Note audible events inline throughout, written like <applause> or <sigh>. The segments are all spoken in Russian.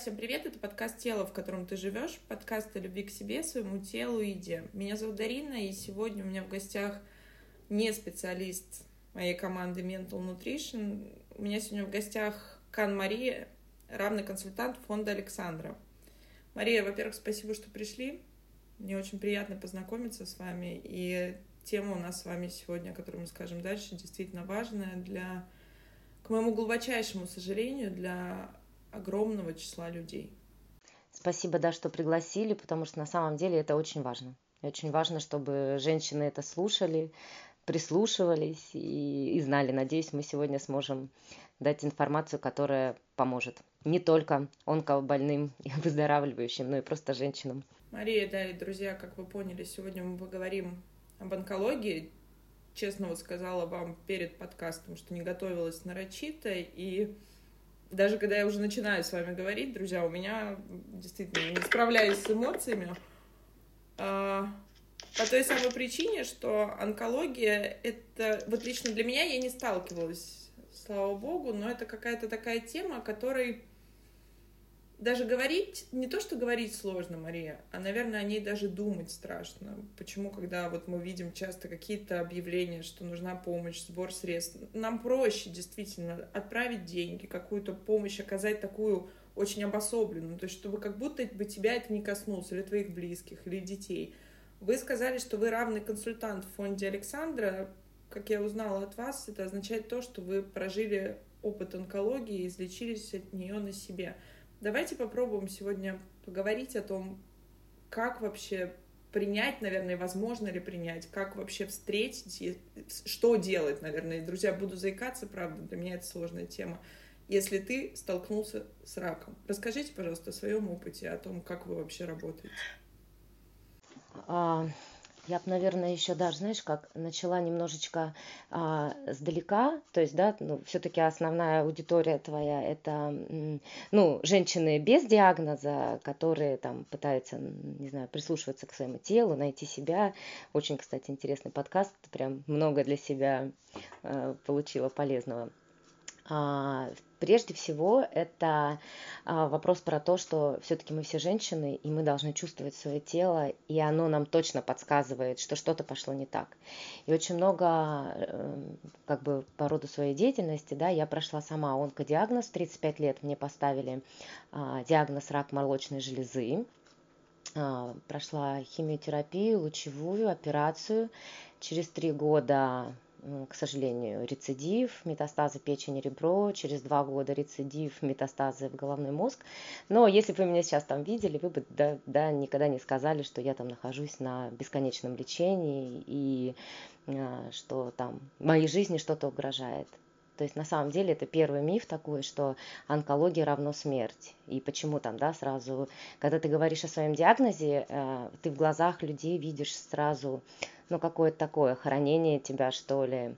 всем привет! Это подкаст «Тело, в котором ты живешь», подкаст о любви к себе, своему телу и еде. Меня зовут Дарина, и сегодня у меня в гостях не специалист моей команды Mental Nutrition. У меня сегодня в гостях Кан Мария, равный консультант фонда Александра. Мария, во-первых, спасибо, что пришли. Мне очень приятно познакомиться с вами. И тема у нас с вами сегодня, о которой мы скажем дальше, действительно важная для, к моему глубочайшему сожалению, для огромного числа людей. Спасибо, да, что пригласили, потому что на самом деле это очень важно. Очень важно, чтобы женщины это слушали, прислушивались и, и знали. Надеюсь, мы сегодня сможем дать информацию, которая поможет не только онкобольным и <laughs> выздоравливающим, но и просто женщинам. Мария, да, и друзья, как вы поняли, сегодня мы поговорим об онкологии. Честно вот сказала вам перед подкастом, что не готовилась нарочито, и даже когда я уже начинаю с вами говорить, друзья, у меня действительно не справляюсь с эмоциями. А, по той самой причине, что онкология это вот лично для меня я не сталкивалась, слава богу, но это какая-то такая тема, которой даже говорить, не то, что говорить сложно, Мария, а, наверное, о ней даже думать страшно. Почему, когда вот мы видим часто какие-то объявления, что нужна помощь, сбор средств, нам проще действительно отправить деньги, какую-то помощь, оказать такую очень обособленную, то есть чтобы как будто бы тебя это не коснулось, или твоих близких, или детей. Вы сказали, что вы равный консультант в фонде Александра. Как я узнала от вас, это означает то, что вы прожили опыт онкологии и излечились от нее на себе. Давайте попробуем сегодня поговорить о том, как вообще принять, наверное, возможно ли принять, как вообще встретить, что делать, наверное. Друзья, буду заикаться, правда, для меня это сложная тема. Если ты столкнулся с раком, расскажите, пожалуйста, о своем опыте, о том, как вы вообще работаете. Я бы, наверное, еще даже, знаешь, как начала немножечко а, сдалека, то есть, да, ну, все-таки основная аудитория твоя это, ну, женщины без диагноза, которые там пытаются, не знаю, прислушиваться к своему телу, найти себя. Очень, кстати, интересный подкаст, прям много для себя а, получила полезного. А, прежде всего, это а, вопрос про то, что все-таки мы все женщины, и мы должны чувствовать свое тело, и оно нам точно подсказывает, что что-то пошло не так. И очень много, эм, как бы по роду своей деятельности, да, я прошла сама онкодиагноз, 35 лет мне поставили а, диагноз рак молочной железы, прошла химиотерапию, лучевую операцию. Через три года к сожалению, рецидив, метастазы печени, ребро, через два года рецидив, метастазы в головной мозг. Но если бы вы меня сейчас там видели, вы бы да, да, никогда не сказали, что я там нахожусь на бесконечном лечении и а, что там моей жизни что-то угрожает. То есть на самом деле это первый миф такой, что онкология равно смерть. И почему там, да, сразу, когда ты говоришь о своем диагнозе, э, ты в глазах людей видишь сразу ну, какое-то такое хранение тебя, что ли.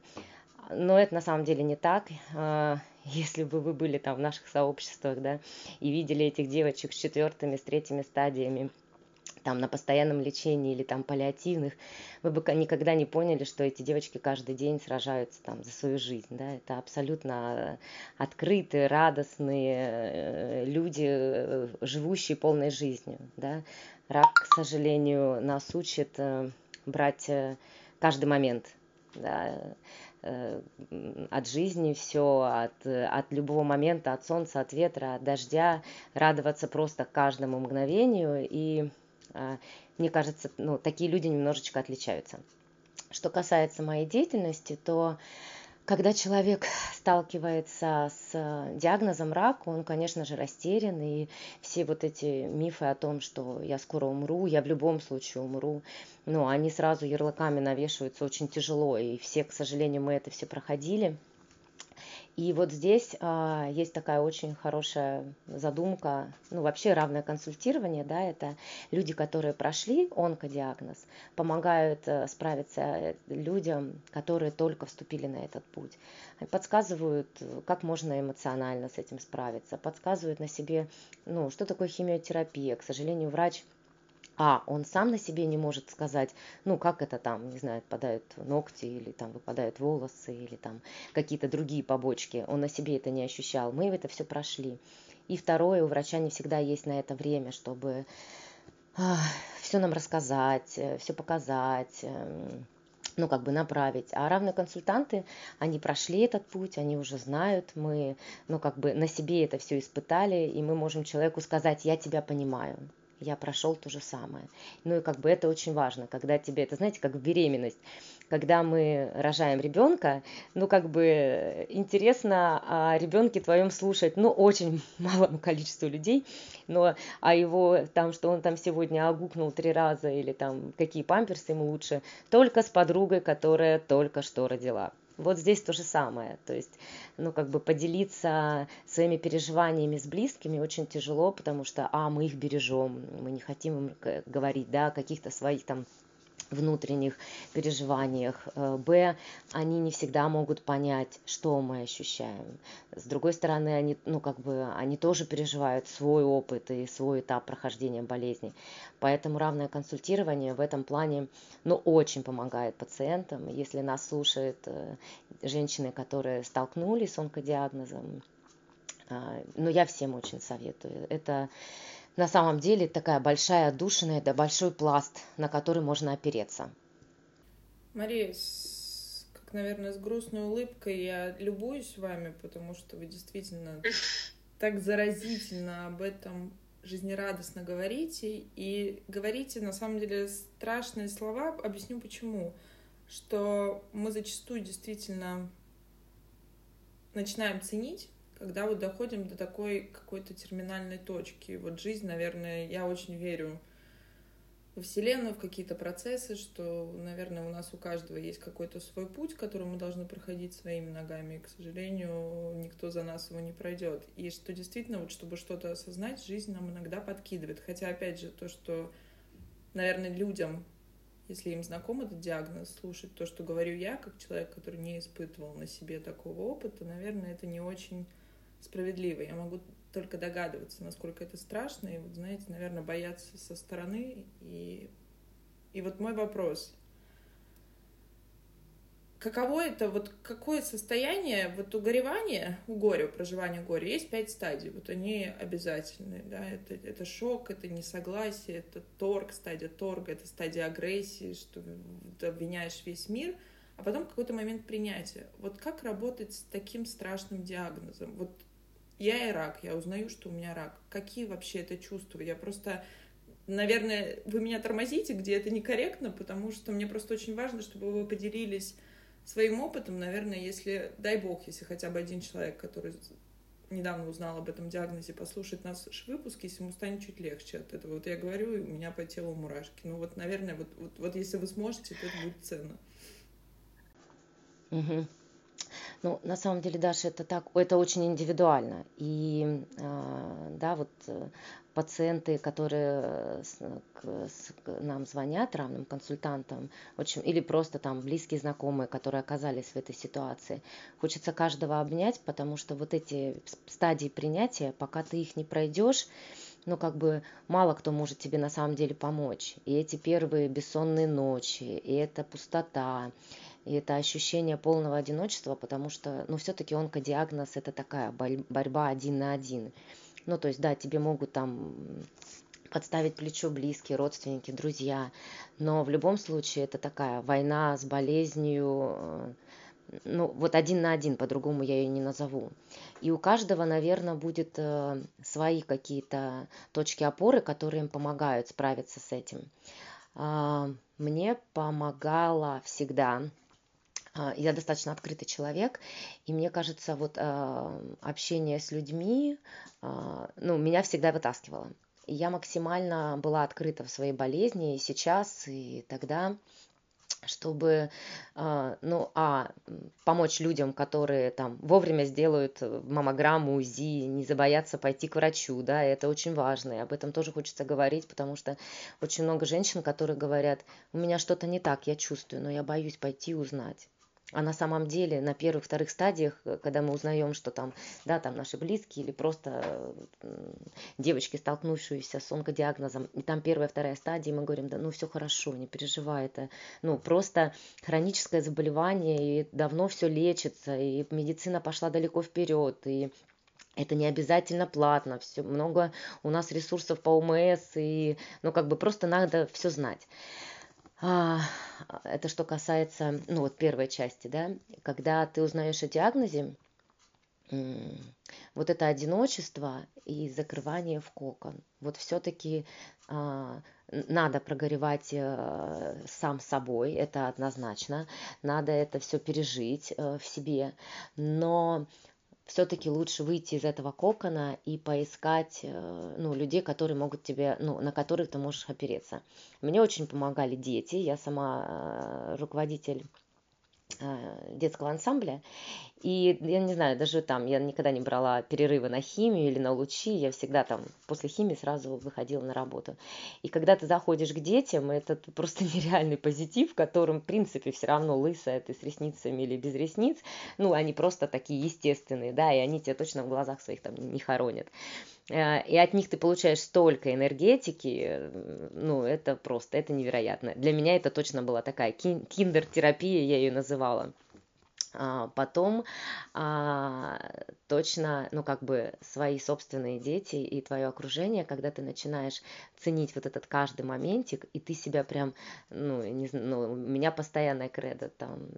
Но это на самом деле не так. А, <laughs> если бы вы были там в наших сообществах, да, и видели этих девочек с четвертыми, с третьими стадиями, там на постоянном лечении или там паллиативных, вы бы никогда не поняли, что эти девочки каждый день сражаются там за свою жизнь, да, это абсолютно открытые, радостные э, люди, э, живущие полной жизнью, да. Рак, к сожалению, нас учит э, брать э, каждый момент да, э, от жизни все, от, от любого момента, от солнца, от ветра, от дождя, радоваться просто каждому мгновению. И э, мне кажется, ну, такие люди немножечко отличаются. Что касается моей деятельности, то когда человек сталкивается с э, диагнозом рак, он, конечно же, растерян, и все вот эти мифы о том, что я скоро умру, я в любом случае умру, ну, они сразу ярлыками навешиваются очень тяжело, и все, к сожалению, мы это все проходили – и вот здесь а, есть такая очень хорошая задумка, ну вообще равное консультирование, да, это люди, которые прошли онкодиагноз, помогают а, справиться э, людям, которые только вступили на этот путь. Подсказывают, как можно эмоционально с этим справиться, подсказывают на себе, ну, что такое химиотерапия. К сожалению, врач а он сам на себе не может сказать, ну как это там, не знаю, отпадают ногти или там выпадают волосы или там какие-то другие побочки, он на себе это не ощущал, мы это все прошли. И второе, у врача не всегда есть на это время, чтобы все нам рассказать, э, все показать, эм, ну, как бы направить. А равные консультанты, они прошли этот путь, они уже знают, мы, ну, как бы на себе это все испытали, и мы можем человеку сказать, я тебя понимаю, я прошел то же самое. Ну и как бы это очень важно, когда тебе, это знаете, как беременность, когда мы рожаем ребенка, ну как бы интересно о ребенке твоем слушать, ну очень <laughs> малому количеству людей, но а его там, что он там сегодня огукнул три раза или там какие памперсы ему лучше, только с подругой, которая только что родила. Вот здесь то же самое. То есть, ну, как бы поделиться своими переживаниями с близкими очень тяжело, потому что, а, мы их бережем, мы не хотим им говорить, да, о каких-то своих там внутренних переживаниях. Э, б, они не всегда могут понять, что мы ощущаем. С другой стороны, они, ну, как бы, они тоже переживают свой опыт и свой этап прохождения болезни. Поэтому равное консультирование в этом плане, ну, очень помогает пациентам. Если нас слушают э, женщины, которые столкнулись с онкодиагнозом, э, ну, я всем очень советую. Это на самом деле такая большая отдушина, это большой пласт, на который можно опереться. Мария, как, наверное, с грустной улыбкой я любуюсь вами, потому что вы действительно так заразительно об этом жизнерадостно говорите. И говорите, на самом деле, страшные слова. Объясню почему. Что мы зачастую действительно начинаем ценить когда вот доходим до такой какой-то терминальной точки. Вот жизнь, наверное, я очень верю во Вселенную, в какие-то процессы, что, наверное, у нас у каждого есть какой-то свой путь, который мы должны проходить своими ногами, и, к сожалению, никто за нас его не пройдет. И что действительно, вот чтобы что-то осознать, жизнь нам иногда подкидывает. Хотя, опять же, то, что, наверное, людям, если им знаком этот диагноз, слушать то, что говорю я, как человек, который не испытывал на себе такого опыта, наверное, это не очень справедливо. Я могу только догадываться, насколько это страшно, и вот, знаете, наверное, бояться со стороны. И, и вот мой вопрос. Каково это, вот какое состояние, вот у у горя, у проживания горя, есть пять стадий, вот они обязательны, да, это, это шок, это несогласие, это торг, стадия торга, это стадия агрессии, что ты обвиняешь весь мир, а потом какой-то момент принятия. Вот как работать с таким страшным диагнозом? Вот я и рак, я узнаю, что у меня рак. Какие вообще это чувства? Я просто наверное, вы меня тормозите, где это некорректно, потому что мне просто очень важно, чтобы вы поделились своим опытом, наверное, если, дай бог, если хотя бы один человек, который недавно узнал об этом диагнозе, послушает наш выпуск, если ему станет чуть легче от этого. Вот я говорю, и у меня по телу мурашки. Ну вот, наверное, вот, вот, вот если вы сможете, то это будет ценно. Угу. Ну, на самом деле, Даша, это так, это очень индивидуально. И, а, да, вот э, пациенты, которые с, к нам звонят, равным консультантам, очень, или просто там близкие знакомые, которые оказались в этой ситуации, хочется каждого обнять, потому что вот эти стадии принятия, пока ты их не пройдешь, ну, как бы мало кто может тебе на самом деле помочь. И эти первые бессонные ночи, и эта пустота, и это ощущение полного одиночества, потому что, ну, все-таки онкодиагноз – это такая борьба один на один. Ну, то есть, да, тебе могут там подставить плечо близкие, родственники, друзья, но в любом случае это такая война с болезнью, э, ну, вот один на один, по-другому я ее не назову. И у каждого, наверное, будет э, свои какие-то точки опоры, которые им помогают справиться с этим. А, мне помогала всегда я достаточно открытый человек, и мне кажется, вот а, общение с людьми, а, ну, меня всегда вытаскивало. Я максимально была открыта в своей болезни и сейчас, и тогда, чтобы, ну, а, помочь людям, которые там вовремя сделают маммограмму, УЗИ, не забоятся пойти к врачу, да, это очень важно, и об этом тоже хочется говорить, потому что очень много женщин, которые говорят, у меня что-то не так, я чувствую, но я боюсь пойти узнать. А на самом деле на первых, вторых стадиях, э, когда мы узнаем, что там, да, там наши близкие или просто девочки, столкнувшиеся с онкодиагнозом, и там первая, вторая стадия, мы говорим, да, ну все хорошо, не переживай, это, ну просто хроническое заболевание, и давно все лечится, и медицина пошла далеко вперед, и Это не обязательно платно, все много у нас ресурсов по ОМС, и, ну, как бы просто надо все знать. А, это что касается, ну, вот первой части, да, когда ты узнаешь о диагнозе, вот это одиночество и закрывание в кокон. Вот все-таки а, надо прогоревать а, сам собой, это однозначно. Надо это все пережить а, в себе. Но все-таки лучше выйти из этого кокона и поискать э, ну, людей, которые могут тебе, ну, на которых ты можешь опереться. Мне очень помогали дети, я сама э, руководитель детского ансамбля, и я не знаю, даже там я никогда не брала перерывы на химию или на лучи, я всегда там после химии сразу выходила на работу. И когда ты заходишь к детям, это просто <laughs> нереальный позитив, в котором, в принципе, все равно лысая ты с ресницами или без ресниц, ну, они просто такие естественные, да, и они тебя точно в глазах своих там не хоронят. Э, и от них ты получаешь столько энергетики, ну, это просто, это невероятно. Для меня это точно была такая киндер-терапия, я ее называла. А, потом а, точно, ну, как бы свои собственные дети и твое окружение, когда ты начинаешь ценить вот этот каждый моментик, и ты себя прям, ну, не знаю, ну, у меня постоянная кредо, там,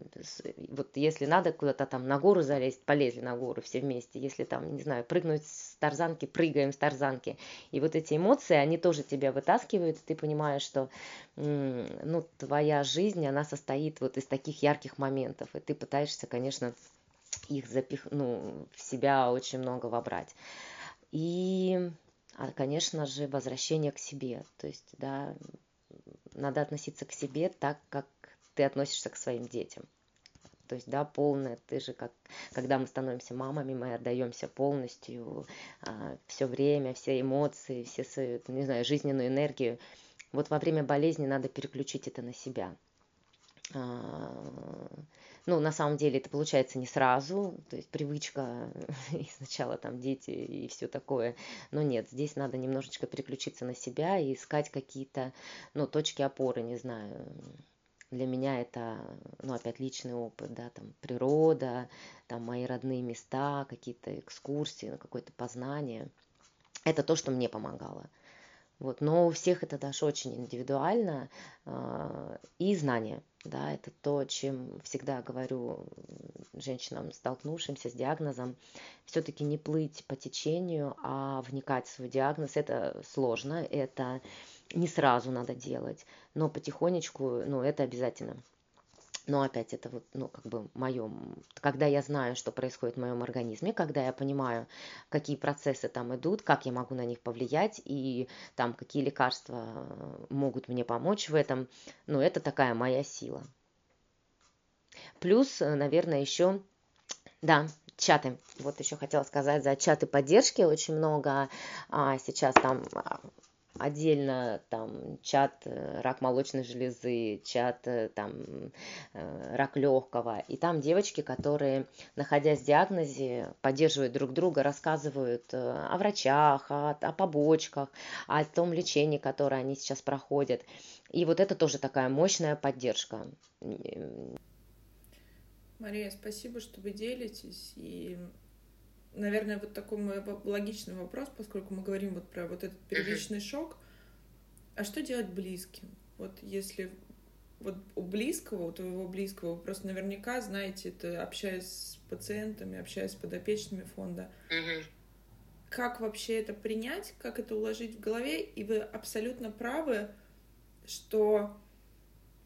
вот если надо куда-то там на гору залезть, полезли на гору все вместе, если там, не знаю, прыгнуть с тарзанки, прыгаем с тарзанки, и вот эти эмоции, они тоже тебя вытаскивают, ты понимаешь, что, ну, твоя жизнь, она состоит вот из таких ярких моментов, и ты пытаешься, конечно, их запих... ну, в себя очень много вобрать. И, а, конечно же, возвращение к себе. То есть, да, надо относиться к себе так, как ты относишься к своим детям. То есть, да, полное, ты же как, когда мы становимся мамами, мы отдаемся полностью, а, все время, все эмоции, все свою, не знаю, жизненную энергию. Вот во время болезни надо переключить это на себя. А, ну, на самом деле это получается не сразу, то есть привычка <laughs> и сначала там дети и все такое. Но нет, здесь надо немножечко переключиться на себя и искать какие-то, ну, точки опоры, не знаю. Для меня это, ну, опять личный опыт, да, там природа, там мои родные места, какие-то экскурсии, ну, какое-то познание. Это то, что мне помогало. Вот, но у всех это даже очень индивидуально. Э, и знания, да, это то, чем всегда говорю женщинам, столкнувшимся с диагнозом, все-таки не плыть по течению, а вникать в свой диагноз. Это сложно, это не сразу надо делать, но потихонечку, ну, это обязательно. Но опять это вот, ну, как бы моем, когда я знаю, что происходит в моем организме, когда я понимаю, какие процессы там идут, как я могу на них повлиять и там какие лекарства могут мне помочь в этом, ну, это такая моя сила. Плюс, наверное, еще, да, чаты. Вот еще хотела сказать за чаты поддержки очень много. А, сейчас там отдельно там чат э, рак молочной железы, чат э, там э, рак легкого. И там девочки, которые, находясь в диагнозе, поддерживают друг друга, рассказывают о врачах, о, о побочках, о том лечении, которое они сейчас проходят. И вот это тоже такая мощная поддержка. Мария, спасибо, что вы делитесь. И наверное, вот такой мой логичный вопрос, поскольку мы говорим вот про вот этот первичный шок. А что делать близким? Вот если вот у близкого, у твоего близкого, вы просто наверняка знаете это, общаясь с пациентами, общаясь с подопечными фонда. Как вообще это принять, как это уложить в голове? И вы абсолютно правы, что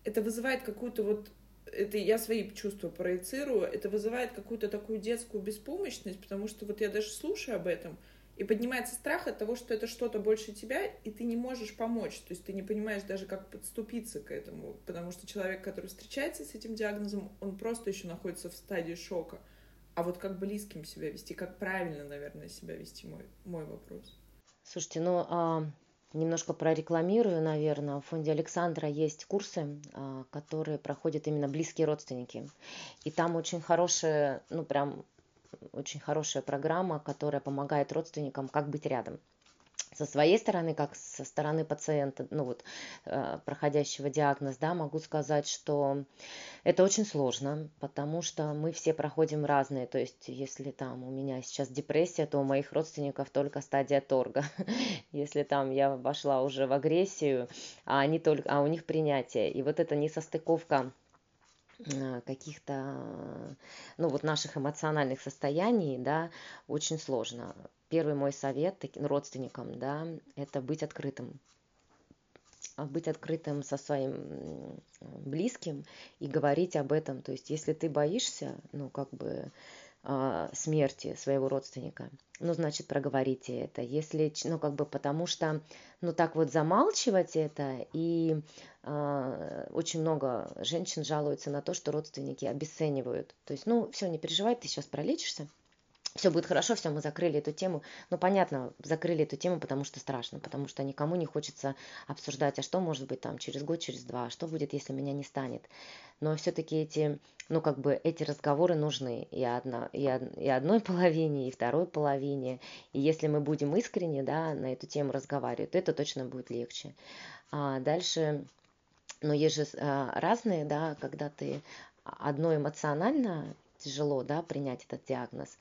это вызывает какую-то вот это я свои чувства проецирую, это вызывает какую-то такую детскую беспомощность, потому что вот я даже слушаю об этом, и поднимается страх от того, что это что-то больше тебя, и ты не можешь помочь. То есть ты не понимаешь даже, как подступиться к этому, потому что человек, который встречается с этим диагнозом, он просто еще находится в стадии шока. А вот как близким себя вести, как правильно, наверное, себя вести, мой, мой вопрос. Слушайте, ну а, Немножко прорекламирую, наверное. В фонде Александра есть курсы, а, которые проходят именно близкие родственники. И там очень хорошая, ну прям очень хорошая программа, которая помогает родственникам как быть рядом со своей стороны, как со стороны пациента, ну вот, э, проходящего диагноз, да, могу сказать, что это очень сложно, потому что мы все проходим разные. То есть, если там у меня сейчас депрессия, то у моих родственников только стадия торга. <laughs> Если там я вошла уже в агрессию, а, они только, а у них принятие. И вот эта несостыковка Э, каких-то, ну вот наших эмоциональных состояний, да, очень сложно. Первый мой совет таким родственникам, да, это быть открытым, а быть открытым со своим близким и говорить об этом. То есть, если ты боишься, ну, как бы, а, смерти своего родственника, ну, значит, проговорите это. Если, ну, как бы, потому что, ну, так вот замалчивать это, и э, очень много женщин жалуются на то, что родственники обесценивают. То есть, ну, все, не переживай, ты сейчас пролечишься, все будет хорошо, все, мы закрыли эту тему. Ну, понятно, закрыли эту тему, потому что страшно, потому что никому не хочется обсуждать, а что может быть там через год, через два, а что будет, если меня не станет. Но все-таки эти, ну, как бы эти разговоры нужны и, одна, и, и одной половине, и второй половине. И если мы будем искренне, да, на эту тему разговаривать, то это точно будет легче. А дальше, ну, есть же а, разные, да, когда ты одно эмоционально тяжело, да, принять этот диагноз,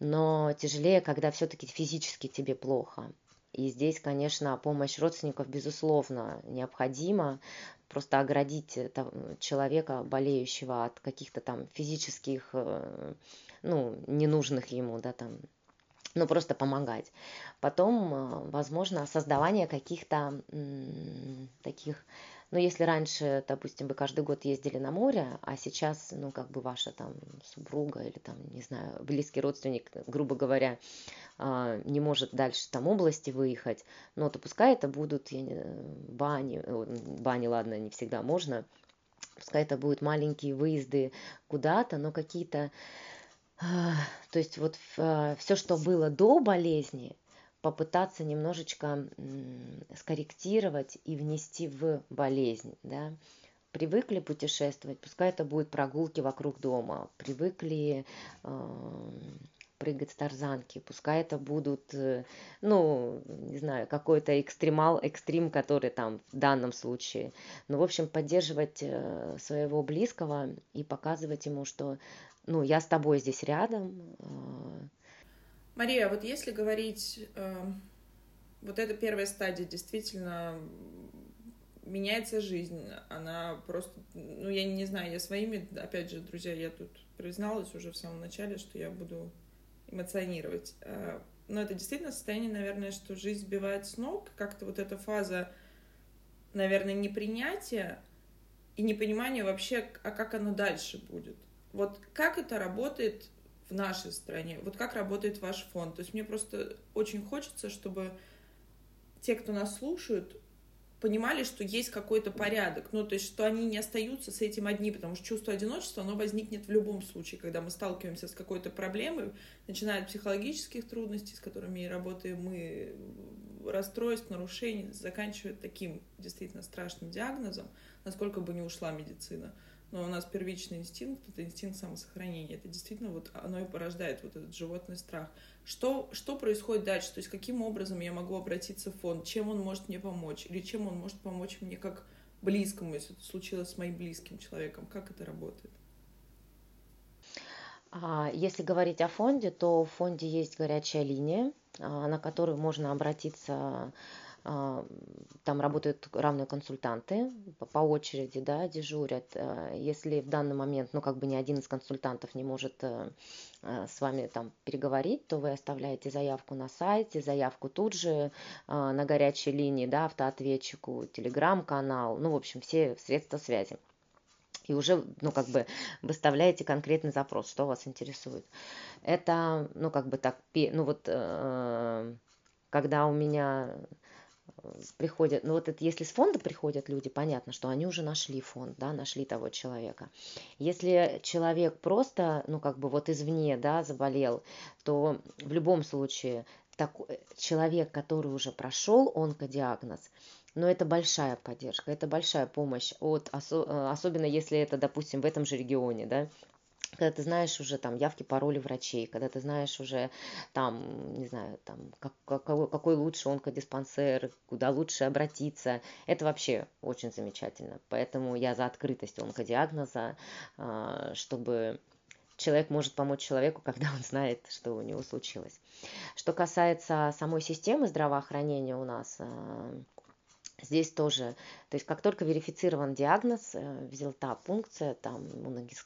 но тяжелее, когда все-таки физически тебе плохо. И здесь, конечно, помощь родственников, безусловно, необходима. Просто оградить человека, болеющего от каких-то там физических, э, ну, ненужных ему, да, там, ну, просто помогать. Потом, э, возможно, создавание каких-то таких но если раньше, допустим, вы каждый год ездили на море, а сейчас, ну, как бы ваша там супруга или там, не знаю, близкий родственник, грубо говоря, а, не может дальше там области выехать, ну, то пускай это будут не, бани, бани, ладно, не всегда можно, пускай это будут маленькие выезды куда-то, но какие-то, а, то есть вот а, все, что было до болезни, попытаться немножечко скорректировать и внести в болезнь, да, привыкли путешествовать, пускай это будут прогулки вокруг дома, привыкли э, прыгать с тарзанки, пускай это будут, э, ну, не знаю, какой-то экстремал, экстрим, который там в данном случае. Ну, в общем, поддерживать э, своего близкого и показывать ему, что, ну, я с тобой здесь рядом, э, Мария, вот если говорить, э, вот эта первая стадия действительно меняется жизнь, она просто, ну я не знаю, я своими, опять же, друзья, я тут призналась уже в самом начале, что я буду эмоционировать. Э, но это действительно состояние, наверное, что жизнь сбивает с ног, как-то вот эта фаза, наверное, непринятия и непонимания вообще, а как оно дальше будет. Вот как это работает в нашей стране. Вот как работает ваш фонд. То есть мне просто очень хочется, чтобы те, кто нас слушают, понимали, что есть какой-то порядок, ну, то есть, что они не остаются с этим одни, потому что чувство одиночества, оно возникнет в любом случае, когда мы сталкиваемся с какой-то проблемой, начиная от психологических трудностей, с которыми работаем мы, расстройств, нарушений, заканчивая таким действительно страшным диагнозом, насколько бы не ушла медицина но у нас первичный инстинкт — это инстинкт самосохранения. Это действительно вот оно и порождает вот этот животный страх. Что, что происходит дальше? То есть каким образом я могу обратиться в фонд? Чем он может мне помочь? Или чем он может помочь мне как близкому, если это случилось с моим близким человеком? Как это работает? А, если говорить о фонде, то в фонде есть горячая линия, а, на которую можно обратиться а, там работают равные консультанты по очереди, да, дежурят. А, если в данный момент, ну, как бы ни один из консультантов не может э, э, с вами там переговорить, то вы оставляете заявку на сайте, заявку тут же а, на горячей линии, да, автоответчику, телеграм-канал, ну, в общем, все средства связи и уже, ну, как бы выставляете конкретный запрос, что вас интересует. Это, ну, как бы так, ну, вот, э, когда у меня приходят, ну вот это если с фонда приходят люди, понятно, что они уже нашли фонд, да, нашли того человека. Если человек просто, ну как бы вот извне, да, заболел, то в любом случае такой человек, который уже прошел онкодиагноз, но это большая поддержка, это большая помощь, от, особенно если это, допустим, в этом же регионе, да, когда ты знаешь уже там явки, пароли врачей, когда ты знаешь уже там, не знаю, там, как, какой, какой лучше онкодиспансер, куда лучше обратиться, это вообще очень замечательно. Поэтому я за открытость онкодиагноза, а, чтобы человек может помочь человеку, <laughs> когда он знает, что у него случилось. Что касается самой системы здравоохранения у нас, а, Здесь тоже, то есть как только верифицирован диагноз, э, взял та пункция, там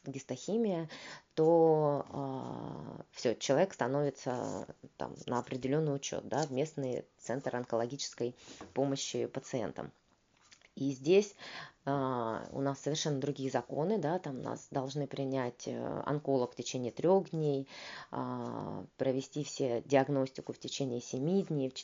гистохимия, то э, а, все, человек становится там, на определенный учет да, в местный центр онкологической помощи пациентам. И здесь а, у нас совершенно другие законы, да, там нас должны принять э, онколог в течение трех дней, а, провести все диагностику в течение 7 дней, в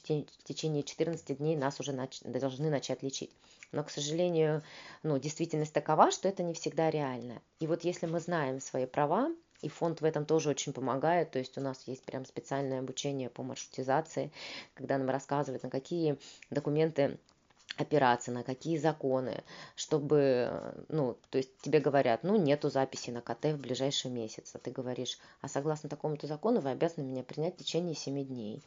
течение 14 дней нас уже нач- должны начать лечить. Но, к сожалению, ну, действительность такова, что это не всегда реально. И вот если мы знаем свои права, и фонд в этом тоже очень помогает. То есть у нас есть прям специальное обучение по маршрутизации, когда нам рассказывают, на какие документы опираться, на какие законы, чтобы, ну, то есть тебе говорят, ну, нету записи на КТ в ближайший месяц, а ты говоришь, а согласно такому-то закону вы обязаны меня принять в течение 7 дней.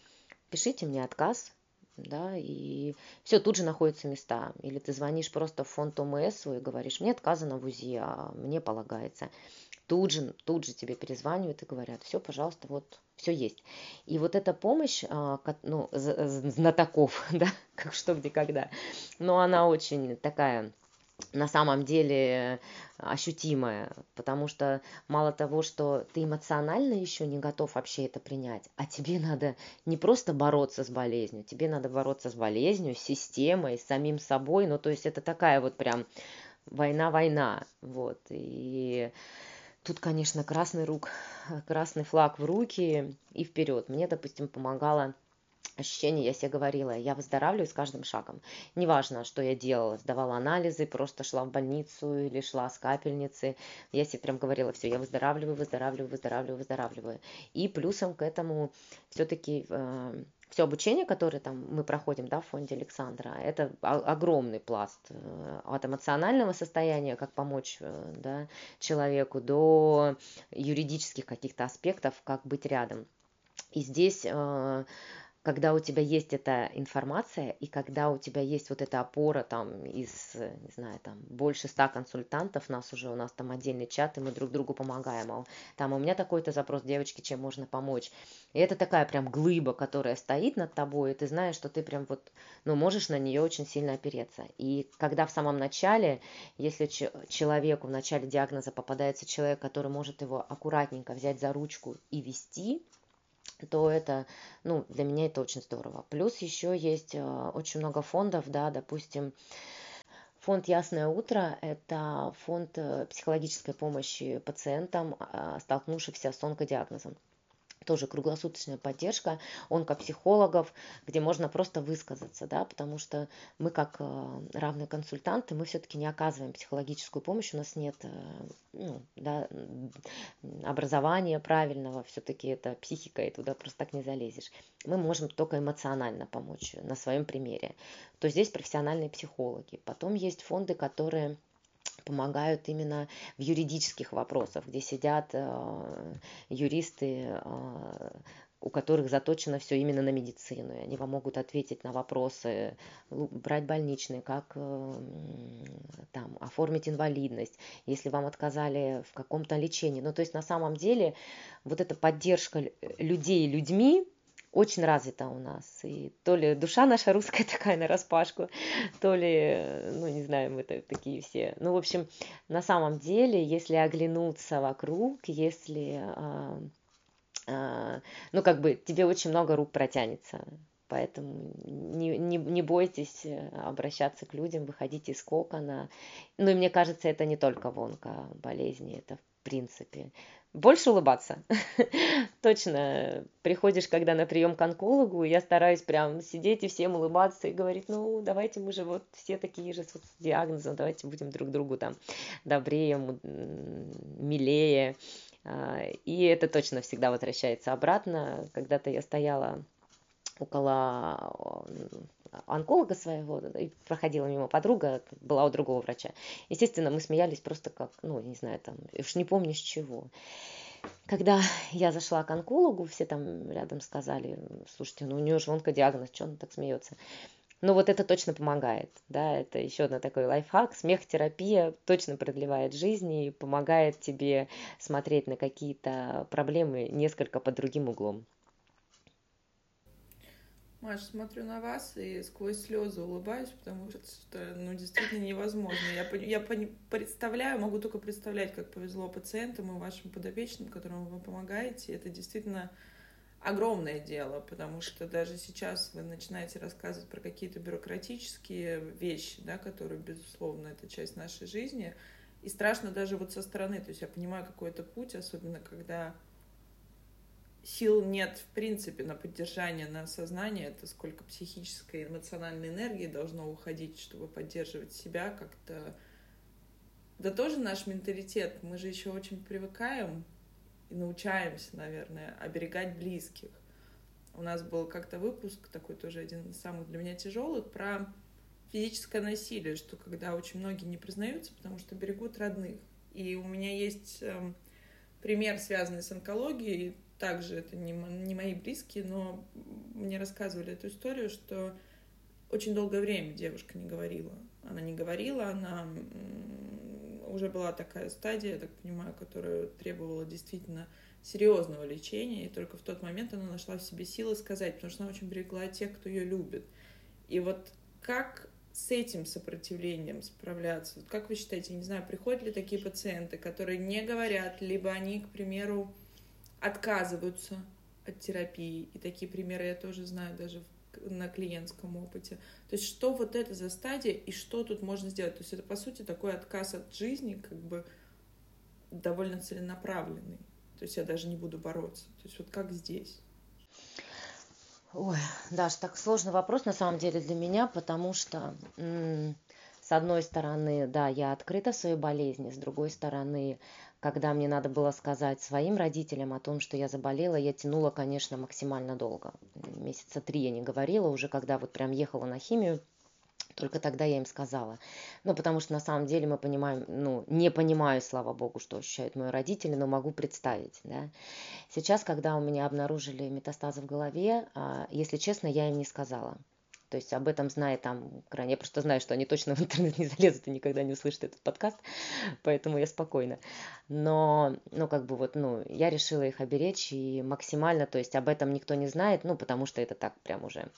Пишите мне отказ, да, и все, тут же находятся места. Или ты звонишь просто в фонд ОМС и говоришь, мне отказано в УЗИ, а мне полагается тут же, тут же тебе перезванивают и говорят, все, пожалуйста, вот все есть. И вот эта помощь, а, ну, знатоков, <laughs> да, как что, где, когда, но она очень такая на самом деле ощутимая, потому что мало того, что ты эмоционально еще не готов вообще это принять, а тебе надо не просто бороться с болезнью, тебе надо бороться с болезнью, с системой, с самим собой, ну то есть это такая вот прям война-война, вот, и Тут, конечно, красный рук, <laughs> красный флаг в руки и вперед. Мне, допустим, помогало ощущение, я себе говорила, я выздоравливаю с каждым шагом. Неважно, что я делала, сдавала анализы, просто шла в больницу или шла с капельницы. Я себе прям говорила, все, я выздоравливаю, выздоравливаю, выздоравливаю, выздоравливаю. И плюсом к этому все-таки э, все обучение, которое там мы проходим да, в фонде Александра, это огромный пласт э, от эмоционального состояния, как помочь э, да, человеку, до юридических каких-то аспектов, как быть рядом. И здесь э, когда у тебя есть эта информация и когда у тебя есть вот эта опора там из, не знаю, там больше ста консультантов, нас уже, у нас там отдельный чат, и мы друг другу помогаем, а там у меня такой-то запрос, девочки, чем можно помочь. И это такая прям глыба, которая стоит над тобой, и ты знаешь, что ты прям вот, ну, можешь на нее очень сильно опереться. И когда в самом начале, если человеку в начале диагноза попадается человек, который может его аккуратненько взять за ручку и вести, то это, ну, для меня это очень здорово. Плюс еще есть э, очень много фондов, да, допустим, Фонд «Ясное утро» – это фонд э, психологической помощи пациентам, а, столкнувшихся с онкодиагнозом тоже круглосуточная поддержка онкопсихологов, где можно просто высказаться, да, потому что мы как э, равные консультанты, мы все-таки не оказываем психологическую помощь, у нас нет э, ну, да, образования правильного, все-таки это психика, и туда просто так не залезешь. Мы можем только эмоционально помочь на своем примере. То здесь профессиональные психологи. Потом есть фонды, которые помогают именно в юридических вопросах, где сидят э, юристы, э, у которых заточено все именно на медицину, и они вам могут ответить на вопросы, брать больничные, как э, там оформить инвалидность, если вам отказали в каком-то лечении. Ну, то есть на самом деле вот эта поддержка людей людьми, очень развита у нас. И то ли душа наша русская <laughs> такая на распашку, то ли, ну, не знаю, мы такие все. Ну, в общем, на самом деле, если оглянуться вокруг, если, а, а, ну, как бы тебе очень много рук протянется. Поэтому не, не, не бойтесь обращаться к людям, выходите из кокона. Ну и мне кажется, это не только вонка болезни, это в принципе больше улыбаться. <laughs> Точно. Приходишь, когда на прием к онкологу, я стараюсь прям сидеть и всем улыбаться и говорить, ну, давайте мы же вот все такие же с диагнозом, давайте будем друг другу там добрее, милее. А, и это точно всегда возвращается обратно. Когда-то я стояла около онколога своего, и проходила мимо подруга, была у другого врача. Естественно, мы смеялись просто как, ну, не знаю, там, уж не помню с чего. Когда я зашла к онкологу, все там рядом сказали, слушайте, ну у нее же онкодиагноз, что она так смеется? Ну вот это точно помогает, да, это еще одна такой лайфхак. Смех-терапия точно продлевает жизнь и помогает тебе смотреть на какие-то проблемы несколько под другим углом. Маш, смотрю на вас и сквозь слезы улыбаюсь, потому что ну, действительно невозможно. Я, я представляю, могу только представлять, как повезло пациентам и вашим подопечным, которым вы помогаете. Это действительно огромное дело, потому что даже сейчас вы начинаете рассказывать про какие-то бюрократические вещи, да, которые, безусловно, это часть нашей жизни. И страшно даже вот со стороны. То есть я понимаю какой-то путь, особенно когда сил нет в принципе на поддержание, на сознание, это сколько психической, эмоциональной энергии должно уходить, чтобы поддерживать себя как-то. Да тоже наш менталитет, мы же еще очень привыкаем и научаемся, наверное, оберегать близких. У нас был как-то выпуск, такой тоже один из самых для меня тяжелых, про физическое насилие, что когда очень многие не признаются, потому что берегут родных. И у меня есть э, пример, связанный с онкологией, также это не, не мои близкие, но мне рассказывали эту историю, что очень долгое время девушка не говорила. Она не говорила, она уже была такая стадия, я так понимаю, которая требовала действительно серьезного лечения, и только в тот момент она нашла в себе силы сказать, потому что она очень берегла тех, кто ее любит. И вот как с этим сопротивлением справляться? Как вы считаете, не знаю, приходят ли такие пациенты, которые не говорят, либо они, к примеру, отказываются от терапии. И такие примеры я тоже знаю даже на клиентском опыте. То есть что вот это за стадия и что тут можно сделать? То есть это, по сути, такой отказ от жизни, как бы довольно целенаправленный. То есть я даже не буду бороться. То есть вот как здесь? Ой, Даш, так сложный вопрос на самом деле для меня, потому что с одной стороны, да, я открыта своей болезни, с другой стороны, когда мне надо было сказать своим родителям о том, что я заболела, я тянула, конечно, максимально долго. Месяца три я не говорила, уже когда вот прям ехала на химию, только тогда я им сказала. Ну, потому что на самом деле мы понимаем, ну, не понимаю, слава богу, что ощущают мои родители, но могу представить, да. Сейчас, когда у меня обнаружили метастазы в голове, а, если честно, я им не сказала. То есть об этом знает там крайне. Я просто знаю, что они точно в интернет не залезут и никогда не услышат этот подкаст, поэтому я спокойна. Но, ну, как бы вот, ну, я решила их оберечь и максимально, то есть об этом никто не знает, ну, потому что это так прям уже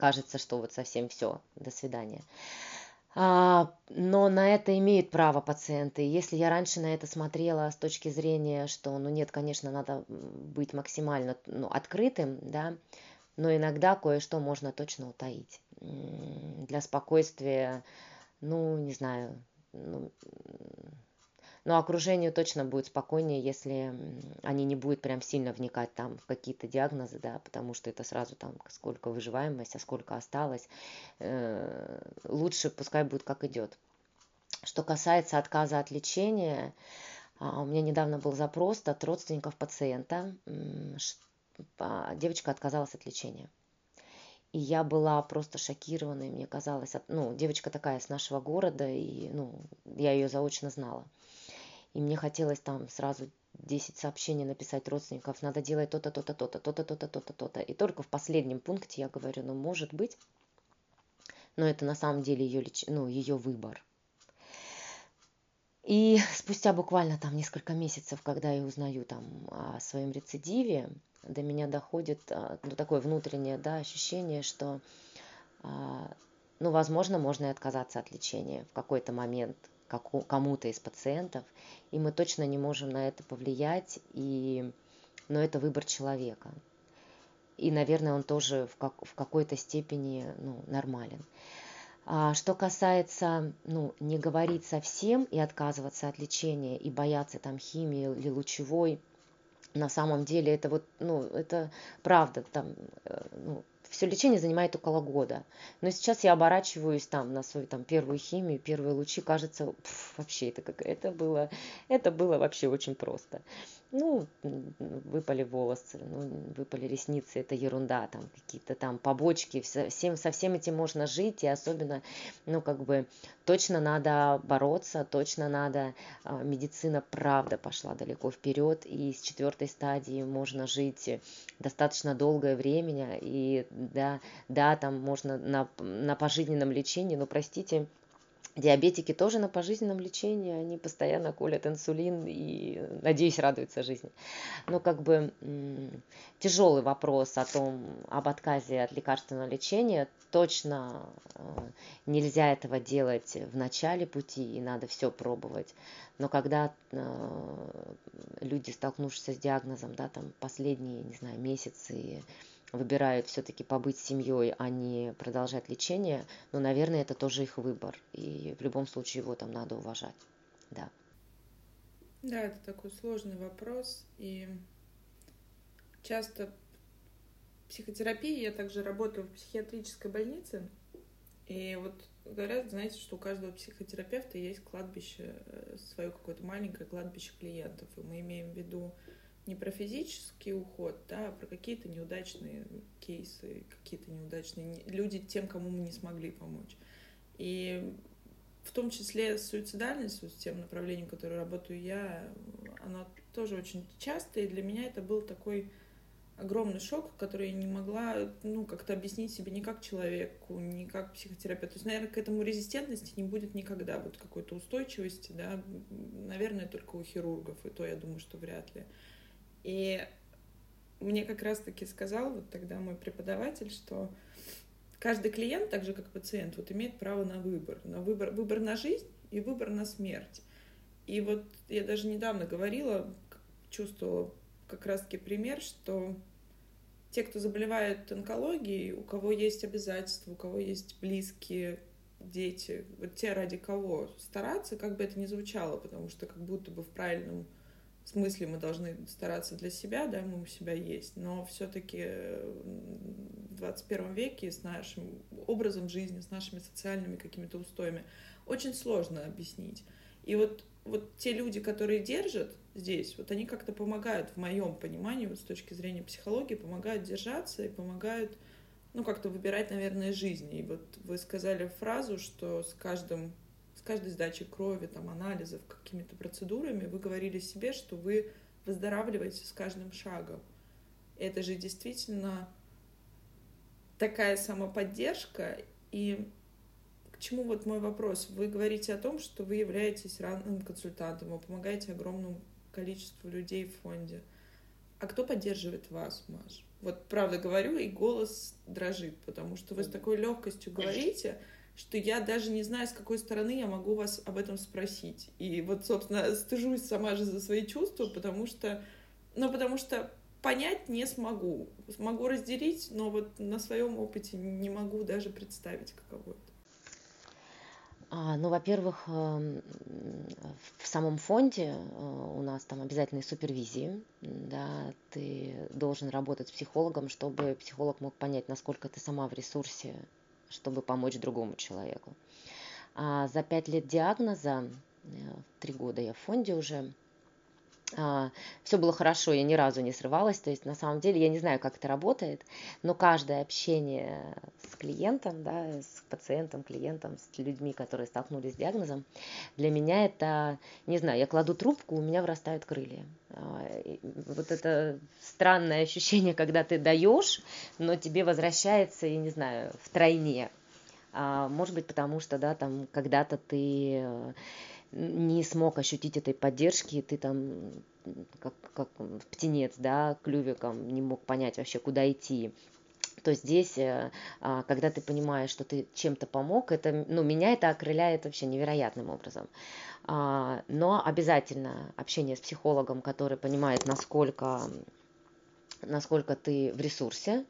кажется, что вот совсем все, до свидания. А, но на это имеют право пациенты. Если я раньше на это смотрела с точки зрения, что, ну нет, конечно, надо быть максимально ну, открытым, да, но иногда кое-что можно точно утаить. Для спокойствия, ну, не знаю, ну, но окружению точно будет спокойнее, если они не будут прям сильно вникать там в какие-то диагнозы, да, потому что это сразу там сколько выживаемость, а сколько осталось. Э, лучше пускай будет как идет. Что касается отказа от лечения, а, у меня недавно был запрос от родственников пациента, девочка отказалась от лечения. И я была просто шокирована, и мне казалось, ну, девочка такая с нашего города, и, ну, я ее заочно знала. И мне хотелось там сразу 10 сообщений написать родственников, надо делать то-то, то-то, то-то, то-то, то-то, то-то, то-то. И только в последнем пункте я говорю, ну, может быть, но это на самом деле ее, ну, ее выбор. И <laughs> спустя буквально там несколько месяцев, когда я узнаю там о своем рецидиве, до меня доходит а, ну, такое внутреннее да, ощущение, что, а, ну, возможно, можно и отказаться от лечения в какой-то момент кому-то из пациентов, и мы точно не можем на это повлиять, и, но это выбор человека. И, наверное, он тоже в, как, в какой-то степени ну, нормален. А что касается, ну, не говорить совсем и отказываться от лечения, и бояться там химии или лучевой, на самом деле это вот, ну, это правда, там, э, ну, все лечение занимает около года. Но сейчас я оборачиваюсь там на свою там первую химию, первые лучи, кажется, пф, вообще это как это было, это было вообще очень просто. Ну, выпали волосы, ну, выпали ресницы, это ерунда, там какие-то там побочки, всем, со всем этим можно жить, и особенно, ну, как бы, точно надо бороться, точно надо, а, медицина правда пошла далеко вперед, и с четвертой стадии можно жить достаточно долгое время, и да, да, там можно на, на пожизненном лечении, но, простите, Диабетики тоже на пожизненном лечении, они постоянно колят инсулин и, надеюсь, радуются жизни. Но как бы тяжелый вопрос о том, об отказе от лекарственного лечения, точно э, нельзя этого делать в начале пути, и надо все пробовать. Но когда э, люди, столкнувшись с диагнозом, да, там последние, не знаю, месяцы, выбирают все-таки побыть с семьей, а не продолжать лечение, но, наверное, это тоже их выбор. И в любом случае его там надо уважать. Да. Да, это такой сложный вопрос. И часто психотерапия, я также работаю в психиатрической больнице. И вот говорят, знаете, что у каждого психотерапевта есть кладбище, э, свое какое-то маленькое кладбище клиентов. И мы имеем в виду не про физический уход, да, а про какие-то неудачные кейсы, какие-то неудачные люди тем, кому мы не смогли помочь. И в том числе суицидальность, с тем направлением, которое работаю я, она тоже очень часто, и для меня это был такой огромный шок, который я не могла, ну, как-то объяснить себе ни как человеку, ни как психотерапевту. То есть, наверное, к этому резистентности не будет никогда, вот какой-то устойчивости, да, наверное, только у хирургов, и то я думаю, что вряд ли. И мне как раз-таки сказал вот тогда мой преподаватель, что каждый клиент, так же как пациент, вот имеет право на выбор, на выбор, выбор на жизнь и выбор на смерть. И вот я даже недавно говорила, чувствовала как раз-таки пример, что те, кто заболевает онкологией, у кого есть обязательства, у кого есть близкие, дети, вот те, ради кого стараться, как бы это ни звучало, потому что как будто бы в правильном в смысле мы должны стараться для себя, да, мы у себя есть, но все-таки в 21 веке с нашим образом жизни, с нашими социальными какими-то устоями очень сложно объяснить. И вот, вот те люди, которые держат здесь, вот они как-то помогают, в моем понимании, вот с точки зрения психологии, помогают держаться и помогают, ну, как-то выбирать, наверное, жизнь. И вот вы сказали фразу, что с каждым каждой сдачей крови, там, анализов, какими-то процедурами, вы говорили себе, что вы выздоравливаете с каждым шагом. Это же действительно такая самоподдержка. И к чему вот мой вопрос? Вы говорите о том, что вы являетесь ранным консультантом, вы помогаете огромному количеству людей в фонде. А кто поддерживает вас, Маш? Вот правда говорю, и голос дрожит, потому что вы с такой легкостью говорите, что я даже не знаю, с какой стороны я могу вас об этом спросить. И вот, собственно, <laughs> стыжусь сама же за свои чувства, потому что, ну, потому что понять не смогу. Смогу разделить, но вот на своем опыте не могу даже представить, каково это. А, ну, во-первых, эм, в самом фонде э, у нас там обязательные супервизии, да, ты должен работать с психологом, чтобы психолог мог понять, насколько ты сама в ресурсе чтобы помочь другому человеку. А за пять лет диагноза, э, три года я в фонде уже, все было хорошо, я ни разу не срывалась. То есть, на самом деле, я не знаю, как это работает, но каждое общение с клиентом, да, с пациентом, клиентом, с людьми, которые столкнулись с диагнозом, для меня это, не знаю, я кладу трубку, у меня вырастают крылья. А, вот это странное ощущение, когда ты даешь, но тебе возвращается, я не знаю, в тройне. А, может быть, потому что, да, там когда-то ты не смог ощутить этой поддержки, ты там как, как птенец, да, клювиком не мог понять вообще, куда идти то здесь, э, а, когда ты понимаешь, что ты чем-то помог, это, ну, меня это окрыляет вообще невероятным образом. А, но обязательно общение с психологом, который понимает, насколько, насколько ты в ресурсе.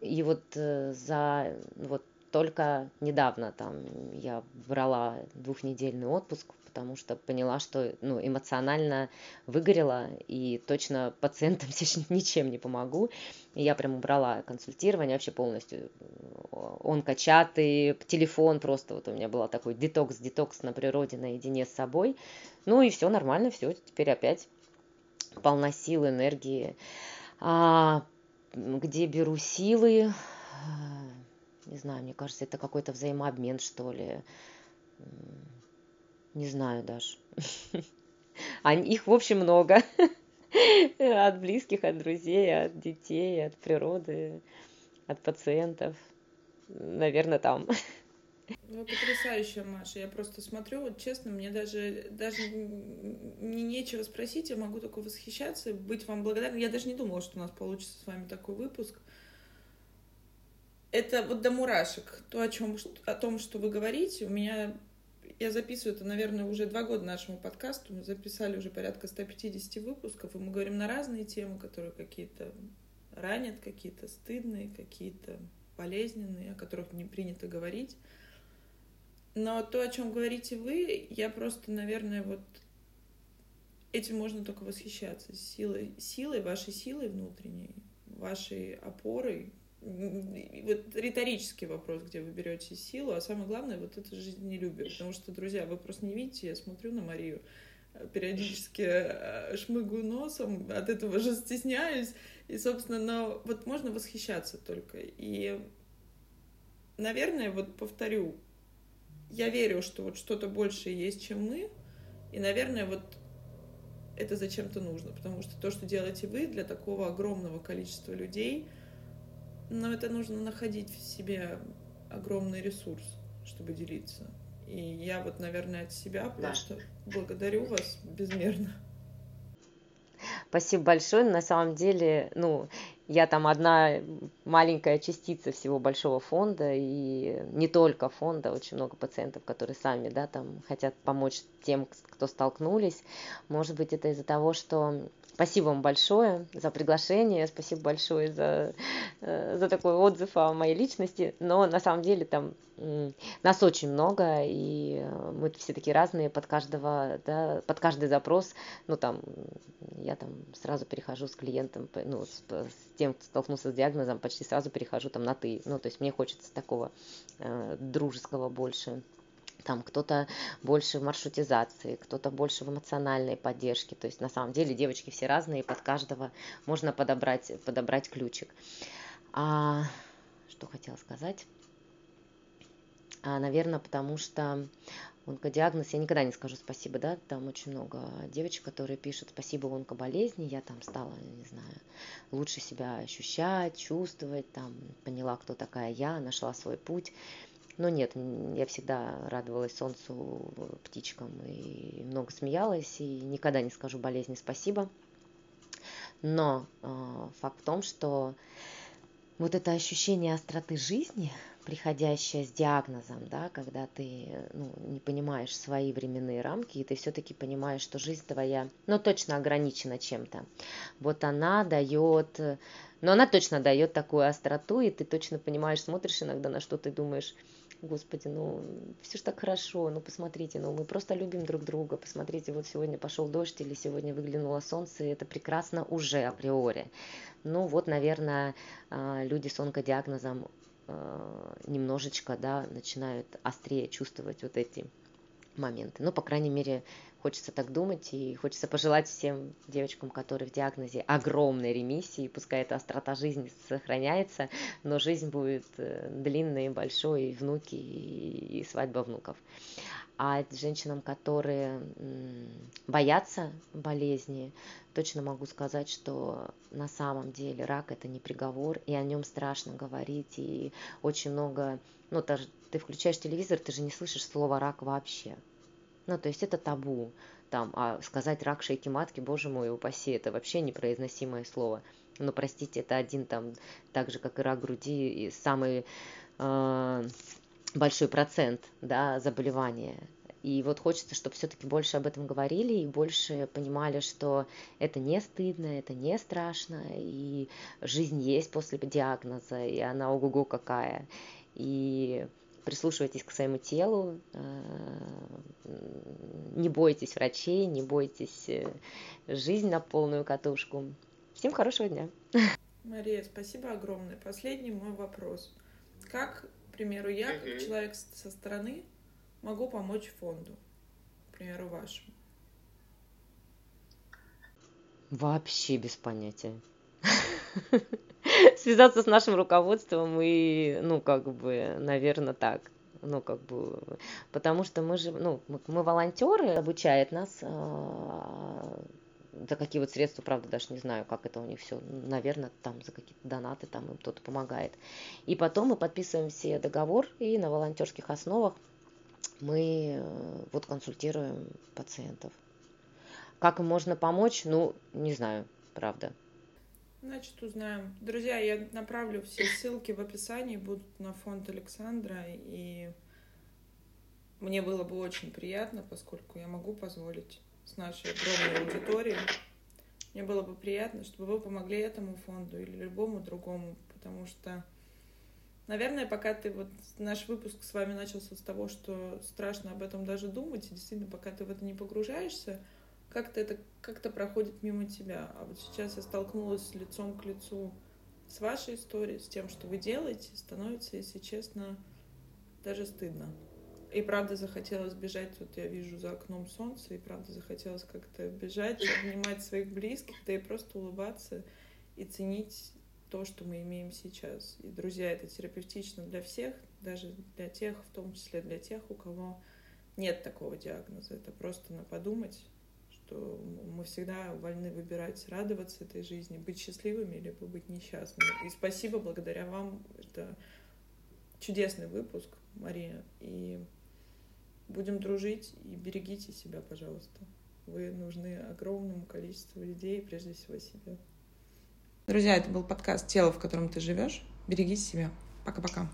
И вот э, за вот только недавно там я брала двухнедельный отпуск, потому что поняла, что ну, эмоционально выгорела и точно пациентам <laughs> сейчас ничем не помогу. И я прям убрала консультирование вообще полностью. Онкочаты, телефон просто. Вот у меня был такой детокс-детокс на природе наедине с собой. Ну и все нормально, все, теперь опять полна сил, энергии. А где беру силы? Не знаю, мне кажется, это какой-то взаимообмен, что ли. Не знаю даже. <laughs> Их, в общем, много. <laughs> От близких, от друзей, от детей, от природы, от пациентов. Наверное, там. Ну, потрясающе, Маша. Я просто смотрю, вот честно, мне даже, даже не нечего спросить, я могу только восхищаться, быть вам благодарна. Я даже не думала, что у нас получится с вами такой выпуск. Это вот до мурашек. То, о, чем, о том, что вы говорите, у меня... Я записываю это, наверное, уже два года нашему подкасту. Мы записали уже порядка 150 выпусков, и мы говорим на разные темы, которые какие-то ранят, какие-то стыдные, какие-то болезненные, о которых не принято говорить. Но то, о чем говорите вы, я просто, наверное, вот этим можно только восхищаться. Силой, силой, вашей силой внутренней, вашей опорой. Вот риторический вопрос, где вы берете силу, а самое главное, вот это жизнелюбие. Потому что, друзья, вы просто не видите, я смотрю на Марию, периодически э, шмыгаю носом, от этого же стесняюсь. И, собственно, но вот можно восхищаться только. И, наверное, вот повторю, я верю, что вот что-то большее есть, чем мы, и, наверное, вот это зачем-то нужно, потому что то, что делаете вы для такого огромного количества людей, но это нужно находить в себе огромный ресурс, чтобы делиться. И я вот, наверное, от себя просто благодарю вас безмерно. Спасибо большое. На самом деле, ну, я там одна маленькая частица всего большого фонда, и не только фонда, очень много пациентов, которые сами, да, там хотят помочь тем, кто столкнулись. Может быть, это из-за того, что Спасибо вам большое за приглашение, спасибо большое за, э, за такой отзыв о моей личности. Но на самом деле там нас очень много, и мы все такие разные под каждого, да, под каждый запрос. Ну там я там сразу перехожу с клиентом, ну, с, с тем, кто столкнулся с диагнозом, почти сразу перехожу там на ты. Ну, то есть мне хочется такого э, дружеского больше там кто-то больше в маршрутизации, кто-то больше в эмоциональной поддержке. То есть на самом деле девочки все разные, под каждого можно подобрать, подобрать ключик. А, что хотела сказать? А, наверное, потому что онкодиагноз, я никогда не скажу спасибо, да, там очень много девочек, которые пишут спасибо онкоболезни, я там стала, не знаю, лучше себя ощущать, чувствовать, там, поняла, кто такая я, нашла свой путь. Но нет, я всегда радовалась солнцу, птичкам и много смеялась, и никогда не скажу болезни спасибо. Но э, факт в том, что вот это ощущение остроты жизни, приходящее с диагнозом, да, когда ты ну, не понимаешь свои временные рамки, и ты все-таки понимаешь, что жизнь твоя, ну, точно ограничена чем-то. Вот она дает, но она точно дает такую остроту, и ты точно понимаешь, смотришь иногда на что ты думаешь, господи, ну, все ж так хорошо, ну, посмотрите, ну, мы просто любим друг друга, посмотрите, вот сегодня пошел дождь или сегодня выглянуло солнце, и это прекрасно уже априори. Ну, вот, наверное, а, люди с онкодиагнозом а, немножечко, да, начинают острее чувствовать вот эти моменты. Ну, по крайней мере, Хочется так думать и хочется пожелать всем девочкам, которые в диагнозе огромной ремиссии, пускай эта острота жизни сохраняется, но жизнь будет э, длинной, и большой, и внуки, и свадьба внуков. А женщинам, которые боятся болезни, точно могу сказать, что на самом деле рак это не приговор, и о нем страшно говорить, и очень много, ну, ты включаешь телевизор, ты же не слышишь слова рак вообще. Ну, то есть это табу. Там, а сказать рак шейки матки, боже мой, упаси, это вообще непроизносимое слово. Ну, простите, это один там, так же, как и рак груди, и самый э, большой процент, да, заболевания. И вот хочется, чтобы все-таки больше об этом говорили и больше понимали, что это не стыдно, это не страшно, и жизнь есть после диагноза, и она ого-го какая. И прислушивайтесь к своему телу, э, не бойтесь врачей, не бойтесь э, жизнь на полную катушку. Всем хорошего дня. Мария, спасибо огромное. Последний мой вопрос. Как, к примеру, я, как человек со стороны, могу помочь фонду, к примеру, вашему? Вообще без понятия. <laughs> Связаться с нашим руководством и, ну, как бы, наверное, так. Ну, как бы, потому что мы же, ну, мы, волонтеры, обучает нас э, за какие вот средства, правда, даже не знаю, как это у них все, наверное, там за какие-то донаты там им кто-то помогает. И потом мы подписываем все договор, и на волонтерских основах мы э, вот консультируем пациентов. Как им можно помочь, ну, не знаю, правда. Значит, узнаем. Друзья, я направлю все ссылки в описании, будут на фонд Александра, и мне было бы очень приятно, поскольку я могу позволить с нашей огромной аудиторией. Мне было бы приятно, чтобы вы помогли этому фонду или любому другому, потому что, наверное, пока ты вот наш выпуск с вами начался с того, что страшно об этом даже думать, и действительно, пока ты в это не погружаешься, как-то это как-то проходит мимо тебя. А вот сейчас я столкнулась лицом к лицу с вашей историей, с тем, что вы делаете, становится, если честно, даже стыдно. И правда захотелось бежать, вот я вижу за окном солнце, и правда захотелось как-то бежать, обнимать своих близких, да и просто улыбаться и ценить то, что мы имеем сейчас. И, друзья, это терапевтично для всех, даже для тех, в том числе для тех, у кого нет такого диагноза. Это просто на подумать, что мы всегда вольны выбирать, радоваться этой жизни, быть счастливыми, либо быть несчастными. И спасибо, благодаря вам, это чудесный выпуск, Мария. И Будем дружить и берегите себя, пожалуйста. Вы нужны огромному количеству людей, прежде всего себе. Друзья, это был подкаст «Тело, в котором ты живешь». Берегите себя. Пока-пока.